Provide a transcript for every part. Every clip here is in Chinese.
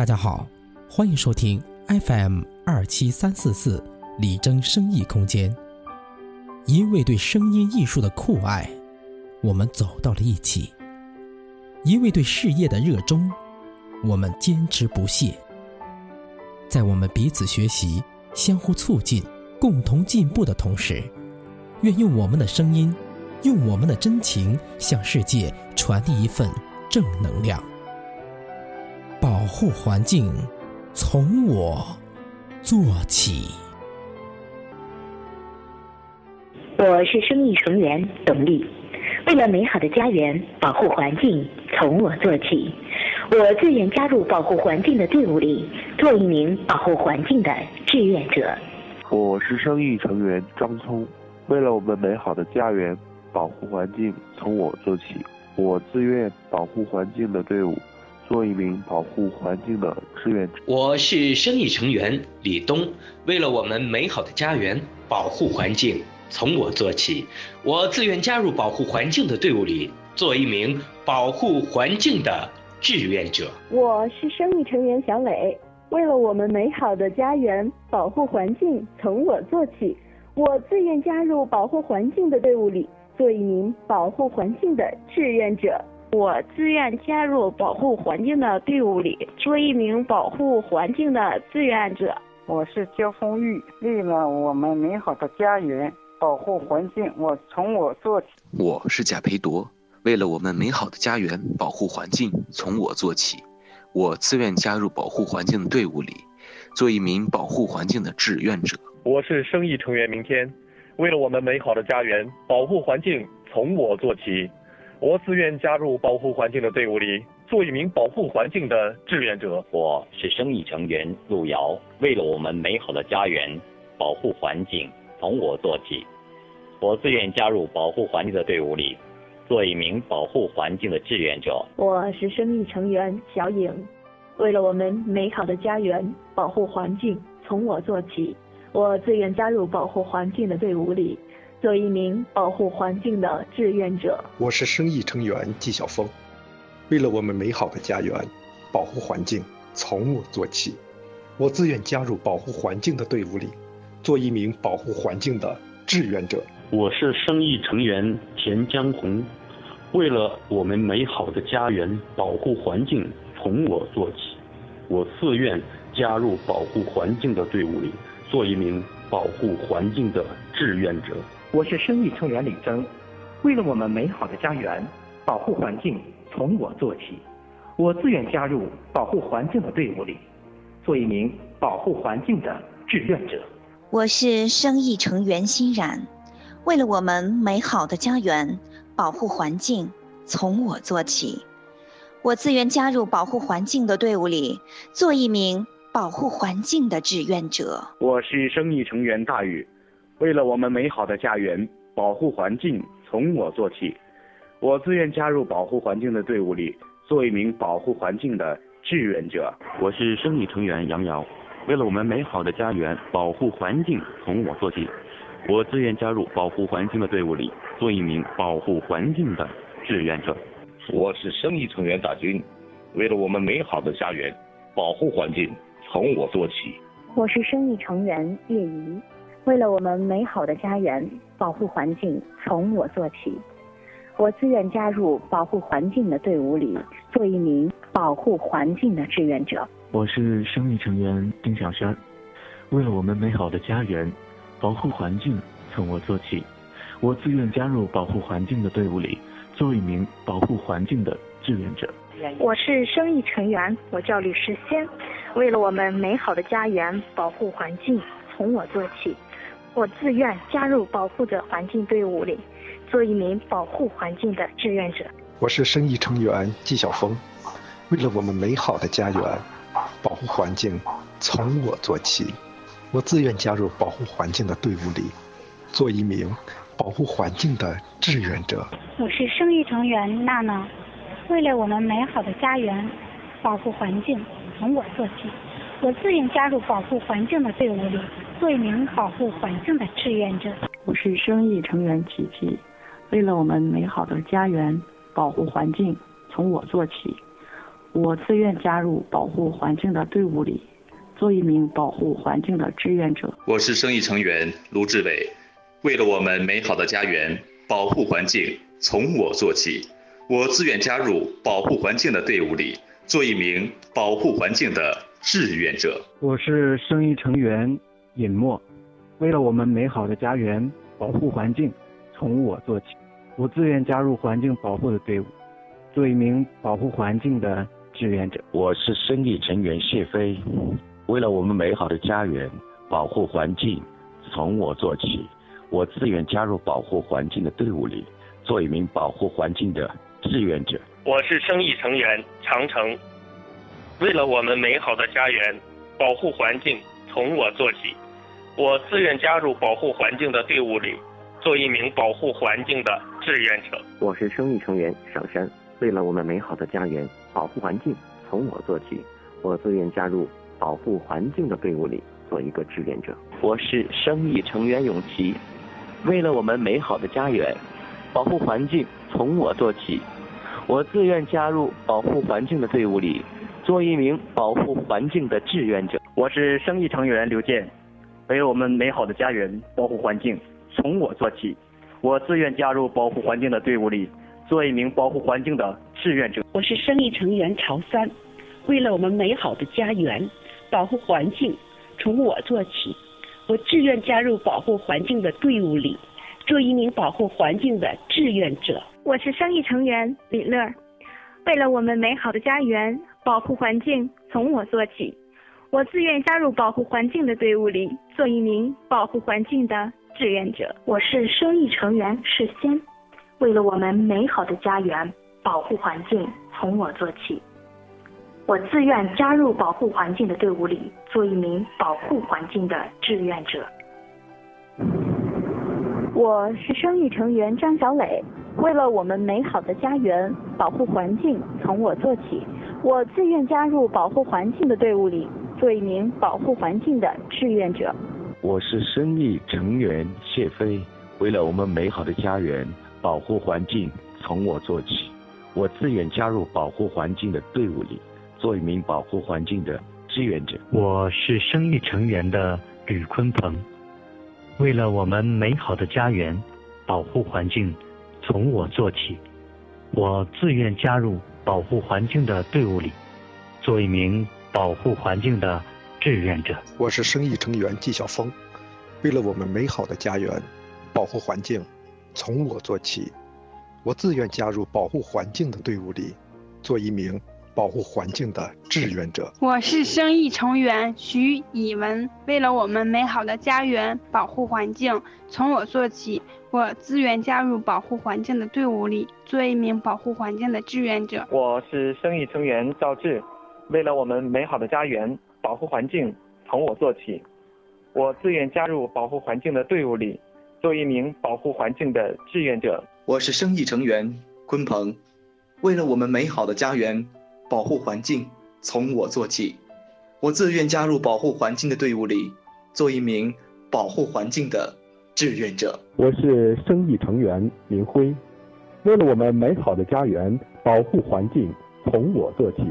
大家好，欢迎收听 FM 二七三四四李征生意空间。因为对声音艺术的酷爱，我们走到了一起；因为对事业的热衷，我们坚持不懈。在我们彼此学习、相互促进、共同进步的同时，愿用我们的声音，用我们的真情，向世界传递一份正能量。保护环境，从我做起。我是生意成员董丽，为了美好的家园，保护环境从我做起。我自愿加入保护环境的队伍里，做一名保护环境的志愿者。我是生意成员张聪，为了我们美好的家园，保护环境从我做起。我自愿保护环境的队伍。做一名保护环境的志愿者。我是生意成员李东，为了我们美好的家园，保护环境从我做起。我自愿加入保护环境的队伍里，做一名保护环境的志愿者。我是生意成员小磊，为了我们美好的家园，保护环境从我做起。我自愿加入保护环境的队伍里，做一名保护环境的志愿者。我自愿加入保护环境的队伍里，做一名保护环境的志愿者。我是焦丰玉，为了我们美好的家园，保护环境，我从我做起。我是贾培铎，为了我们美好的家园，保护环境，从我做起。我自愿加入保护环境的队伍里，做一名保护环境的志愿者。我是生意成员明天，为了我们美好的家园，保护环境，从我做起。我自愿加入保护环境的队伍里，做一名保护环境的志愿者。我是生意成员路遥，为了我们美好的家园，保护环境从我做起。我自愿加入保护环境的队伍里，做一名保护环境的志愿者。我是生意成员小颖，为了我们美好的家园，保护环境从我做起。我自愿加入保护环境的队伍里。做一名保护环境的志愿者。我是生意成员纪晓峰，为了我们美好的家园，保护环境从我做起。我自愿加入保护环境的队伍里，做一名保护环境的志愿者。我是生意成员田江红，为了我们美好的家园，保护环境从我做起。我自愿加入保护环境的队伍里，做一名保护环境的志愿者。我是生意成员李征，为了我们美好的家园，保护环境从我做起。我自愿加入保护环境的队伍里，做一名保护环境的志愿者。我是生意成员欣然，为了我们美好的家园，保护环境从我做起。我自愿加入保护环境的队伍里，做一名保护环境的志愿者。我是生意成员大宇。为了我们美好的家园，保护环境从我做起。我自愿加入保护环境的队伍里，做一名保护环境的志愿者。我是生意成员杨瑶，为了我们美好的家园，保护环境从我做起。我自愿加入保护环境的队伍里，做一名保护环境的志愿者。我是生意成员大军，为了我们美好的家园，保护环境从我做起。我是生意成员叶怡。为了我们美好的家园，保护环境从我做起。我自愿加入保护环境的队伍里，做一名保护环境的志愿者。我是生意成员丁小轩，为了我们美好的家园，保护环境从我做起。我自愿加入保护环境的队伍里，做一名保护环境的志愿者。我是生意成员，我叫吕世先，为了我们美好的家园，保护环境从我做起。我自愿加入保护者环境队伍里，做一名保护环境的志愿者。我是生意成员纪晓峰，为了我们美好的家园，保护环境从我做起。我自愿加入保护环境的队伍里，做一名保护环境的志愿者。我是生意成员娜娜，为了我们美好的家园，保护环境从我做起。我自愿加入保护环境的队伍里。做一名保护环境的志愿者。我是生意成员琪琪，为了我们美好的家园，保护环境从我做起。我自愿加入保护环境的队伍里，做一名保护环境的志愿者。我是生意成员卢志伟，为了我们美好的家园，保护环境从我做起。我自愿加入保护环境的队伍里，做一名保护环境的志愿者。我是生意成员尹墨，为了我们美好的家园，保护环境从我做起。我自愿加入环境保护的队伍，做一名保护环境的志愿者。我是生意成员谢飞，为了我们美好的家园，保护环境从我做起。我自愿加入保护环境的队伍里，做一名保护环境的志愿者。我是生意成员长城，为了我们美好的家园，保护环境从我做起。我自愿加入保护环境的队伍里，做一名保护环境的志愿者。我是生意成员小山，为了我们美好的家园，保护环境从我做起。我自愿加入保护环境的队伍里，做一个志愿者。我是生意成员永琪，为了我们美好的家园，保护环境从我做起。我自愿加入保护环境的队伍里，做一名保护环境的志愿者。我是生意成员刘健，为了我们美好的家园，保护环境从我做起。我自愿加入保护环境的队伍里，做一名保护环境的志愿者。我是生意成员曹三，为了我们美好的家园，保护环境从我做起。我自愿加入保护环境的队伍里，做一名保护环境的志愿者。我是生意成员李乐，为了我们美好的家园，保护环境从我做起。我自愿加入保护环境的队伍里，做一名保护环境的志愿者。我是生意成员世仙，为了我们美好的家园，保护环境从我做起。我自愿加入保护环境的队伍里，做一名保护环境的志愿者。我是生意成员张小磊，为了我们美好的家园，保护环境从我做起。我自愿加入保护环境的队伍里，做一名保护环境的志愿者。我是生意成员谢飞，为了我们美好的家园，保护环境从我做起。我自愿加入保护环境的队伍里，做一名保护环境的志愿者。我是生意成员的吕坤鹏，为了我们美好的家园，保护环境从我做起。我自愿加入保护环境的队伍里，做一名保护环境的志愿者。我是生意成员纪晓峰，为了我们美好的家园，保护环境从我做起。我自愿加入保护环境的队伍里，做一名保护环境的志愿者。我是生意成员徐以文，为了我们美好的家园，保护环境从我做起。我自愿加入保护环境的队伍里，做一名保护环境的志愿者。我是生意成员赵志，为了我们美好的家园，保护环境从我做起。我自愿加入保护环境的队伍里，做一名保护环境的志愿者。我是生意成员鲲鹏，为了我们美好的家园，保护环境从我做起。我自愿加入保护环境的队伍里，做一名保护环境的志愿者。我是生意成员林辉，为了我们美好的家园，保护环境从我做起。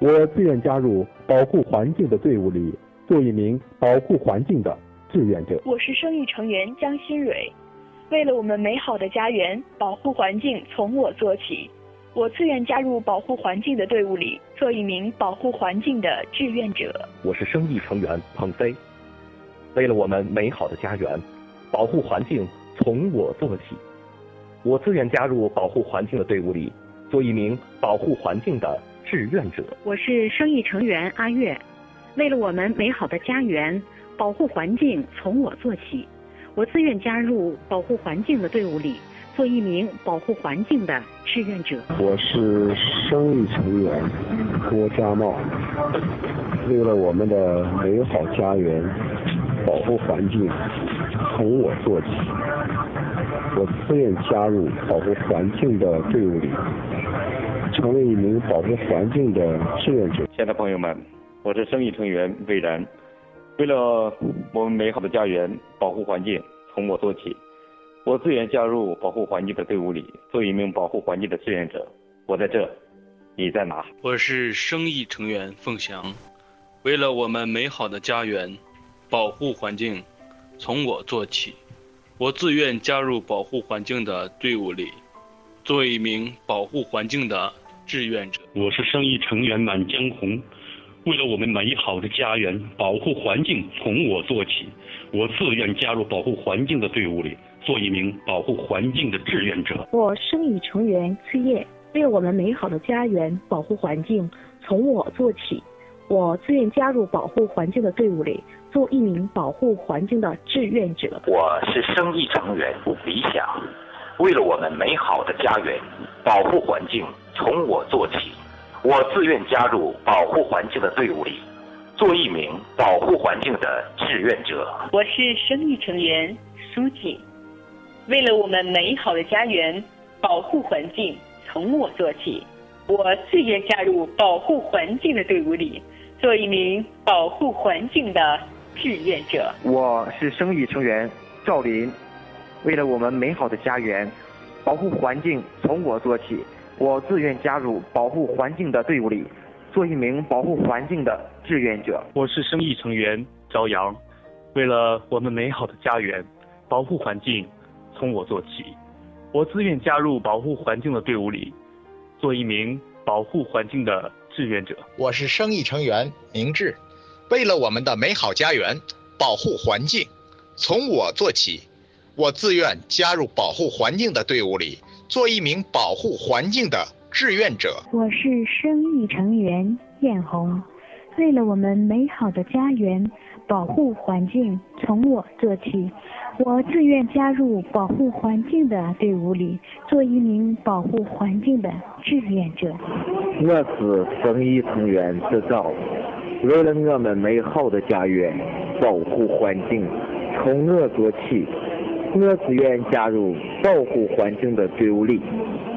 我自愿加入保护环境的队伍里，做一名保护环境的志愿者。我是生意成员江新蕊，为了我们美好的家园，保护环境从我做起。我自愿加入保护环境的队伍里，做一名保护环境的志愿者。我是生意成员彭飞，为了我们美好的家园，保护环境从我做起。我自愿加入保护环境的队伍里，做一名保护环境的志愿者。我是生意成员阿月，为了我们美好的家园，保护环境从我做起。我自愿加入保护环境的队伍里，做一名保护环境的志愿者。我是生意成员郭家茂，为了我们的美好家园，保护环境从我做起。我自愿加入保护环境的队伍里，成为一名保护环境的志愿者。亲爱的朋友们，我是生意成员魏然，为了我们美好的家园，保护环境从我做起。我自愿加入保护环境的队伍里，做一名保护环境的志愿者。我在这你在哪？我是生意成员凤翔，为了我们美好的家园，保护环境，从我做起。我自愿加入保护环境的队伍里，做一名保护环境的志愿者。我是生意成员满江红，为了我们美好的家园，保护环境从我做起。我自愿加入保护环境的队伍里，做一名保护环境的志愿者。我生意成员崔烨，为了我们美好的家园，保护环境从我做起。我自愿加入保护环境的队伍里，做一名保护环境的志愿者。我是生意成员李想，为了我们美好的家园，保护环境从我做起。我自愿加入保护环境的队伍里，做一名保护环境的志愿者。我是生意成员苏锦，为了我们美好的家园，保护环境从我做起。我自愿加入保护环境的队伍里。做一名保护环境的志愿者。我是生意成员赵林，为了我们美好的家园，保护环境从我做起。我自愿加入保护环境的队伍里，做一名保护环境的志愿者。我是生意成员朝阳，为了我们美好的家园，保护环境从我做起。我自愿加入保护环境的队伍里，做一名保护环境的。志愿者，我是生意成员明智，为了我们的美好家园，保护环境，从我做起。我自愿加入保护环境的队伍里，做一名保护环境的志愿者。我是生意成员艳红，为了我们美好的家园，保护环境，从我做起。我自愿加入保护环境的队伍里，做一名保护环境的志愿者。我是生意成员制造，为了我们美好的家园，保护环境，从我做起。我自愿加入保护环境的队伍里，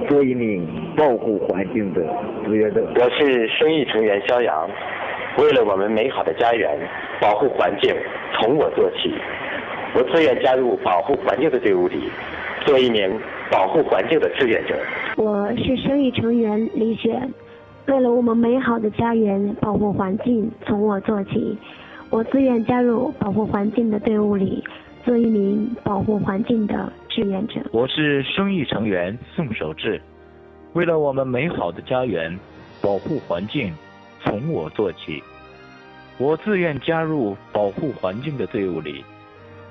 做一名保护环境的志愿者。我是生意成员肖阳，为了我们美好的家园，保护环境，从我做起。我自愿加入保护环境的队伍里，做一名保护环境的志愿者。我是生意成员李雪，为了我们美好的家园，保护环境从我做起。我自愿加入保护环境的队伍里，做一名保护环境的志愿者。我是生意成员宋守志，为了我们美好的家园，保护环境从我做起。我自愿加入保护环境的队伍里。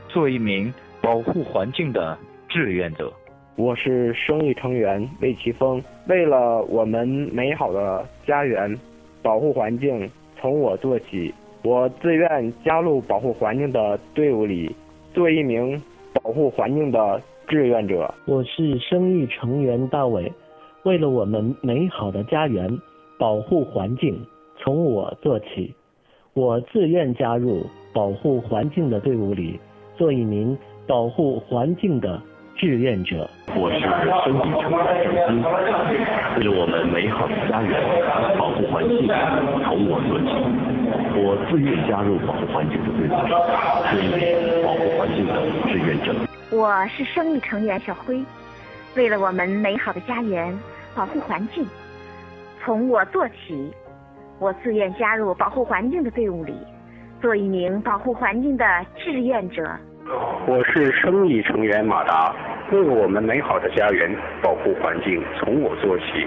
做一名保护环境的志愿者。我是生意成员魏奇峰，为了我们美好的家园，保护环境从我做起。我自愿加入保护环境的队伍里，做一名保护环境的志愿者。我是生意成员大伟，为了我们美好的家园，保护环境从我做起。我自愿加入保护环境的队伍里。做一名保护环境的志愿者。我是生意成员郑鑫，为了我们美好的家园，保护环境从我做起。我自愿加入保护环境的队伍，做一名保护环境的志愿者。我是生意成员小辉，为了我们美好的家园，保护环境从我做起。我自愿加入保护环境的队伍里，做一名保护环境的志愿者。我是生意成员马达，为了我们美好的家园，保护环境从我做起。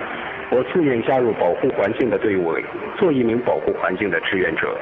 我自愿加入保护环境的队伍里，做一名保护环境的志愿者。